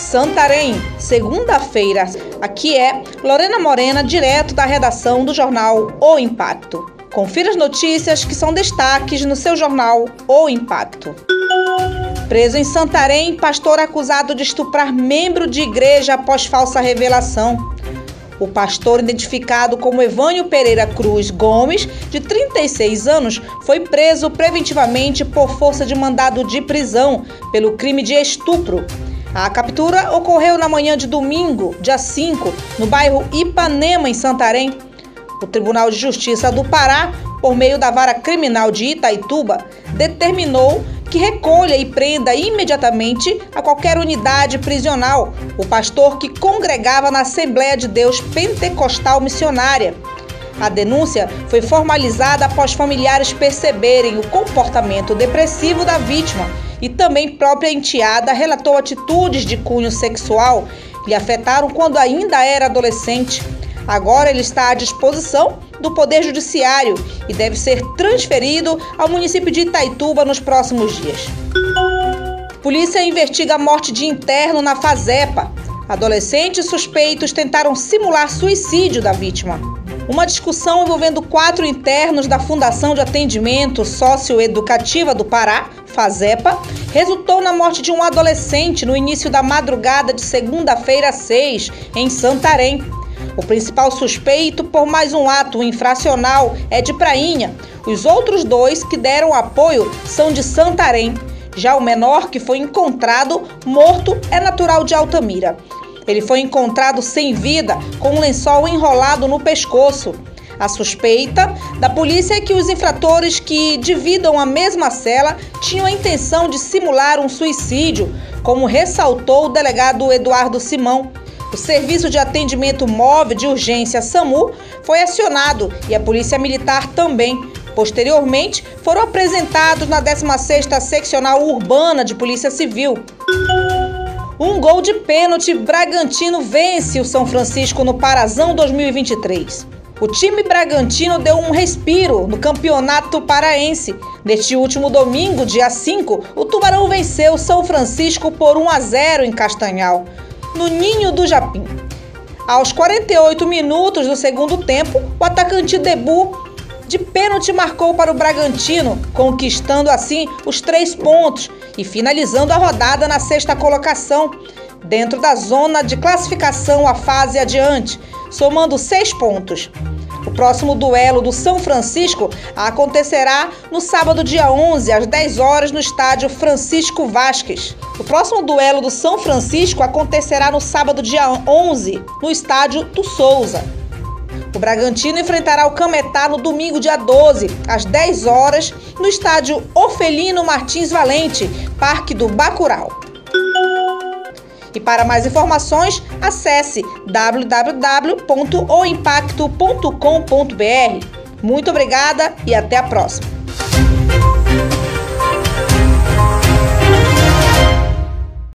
Santarém, segunda-feira. Aqui é Lorena Morena, direto da redação do jornal O Impacto. Confira as notícias que são destaques no seu jornal O Impacto. Preso em Santarém, pastor acusado de estuprar membro de igreja após falsa revelação. O pastor, identificado como Evânio Pereira Cruz Gomes, de 36 anos, foi preso preventivamente por força de mandado de prisão pelo crime de estupro. A captura ocorreu na manhã de domingo, dia 5, no bairro Ipanema, em Santarém. O Tribunal de Justiça do Pará, por meio da Vara Criminal de Itaituba, determinou que recolha e prenda imediatamente a qualquer unidade prisional o pastor que congregava na Assembleia de Deus Pentecostal Missionária. A denúncia foi formalizada após familiares perceberem o comportamento depressivo da vítima e também própria enteada relatou atitudes de cunho sexual que lhe afetaram quando ainda era adolescente. Agora ele está à disposição do Poder Judiciário e deve ser transferido ao município de Itaituba nos próximos dias. Polícia investiga a morte de interno na Fazepa. Adolescentes suspeitos tentaram simular suicídio da vítima. Uma discussão envolvendo quatro internos da Fundação de Atendimento Socioeducativa do Pará, FAZEPA, resultou na morte de um adolescente no início da madrugada de segunda-feira 6, em Santarém. O principal suspeito por mais um ato infracional é de Prainha. Os outros dois que deram apoio são de Santarém. Já o menor, que foi encontrado morto, é natural de Altamira. Ele foi encontrado sem vida, com um lençol enrolado no pescoço. A suspeita da polícia é que os infratores que dividam a mesma cela tinham a intenção de simular um suicídio, como ressaltou o delegado Eduardo Simão. O Serviço de Atendimento Móvel de Urgência SAMU foi acionado e a Polícia Militar também. Posteriormente, foram apresentados na 16ª Seccional Urbana de Polícia Civil. Um gol de pênalti, Bragantino vence o São Francisco no Parazão 2023. O time Bragantino deu um respiro no campeonato paraense. Neste último domingo, dia 5, o Tubarão venceu São Francisco por 1 a 0 em Castanhal no Ninho do Japim. Aos 48 minutos do segundo tempo, o atacante Debu de pênalti marcou para o Bragantino, conquistando assim os três pontos e finalizando a rodada na sexta colocação, dentro da zona de classificação à fase adiante, somando seis pontos. O próximo duelo do São Francisco acontecerá no sábado, dia 11, às 10 horas, no estádio Francisco Vasques. O próximo duelo do São Francisco acontecerá no sábado, dia 11, no estádio do Souza. Bragantino enfrentará o Cametá no domingo, dia 12, às 10 horas, no estádio Ofelino Martins Valente, Parque do Bacural. E para mais informações, acesse www.oimpacto.com.br. Muito obrigada e até a próxima!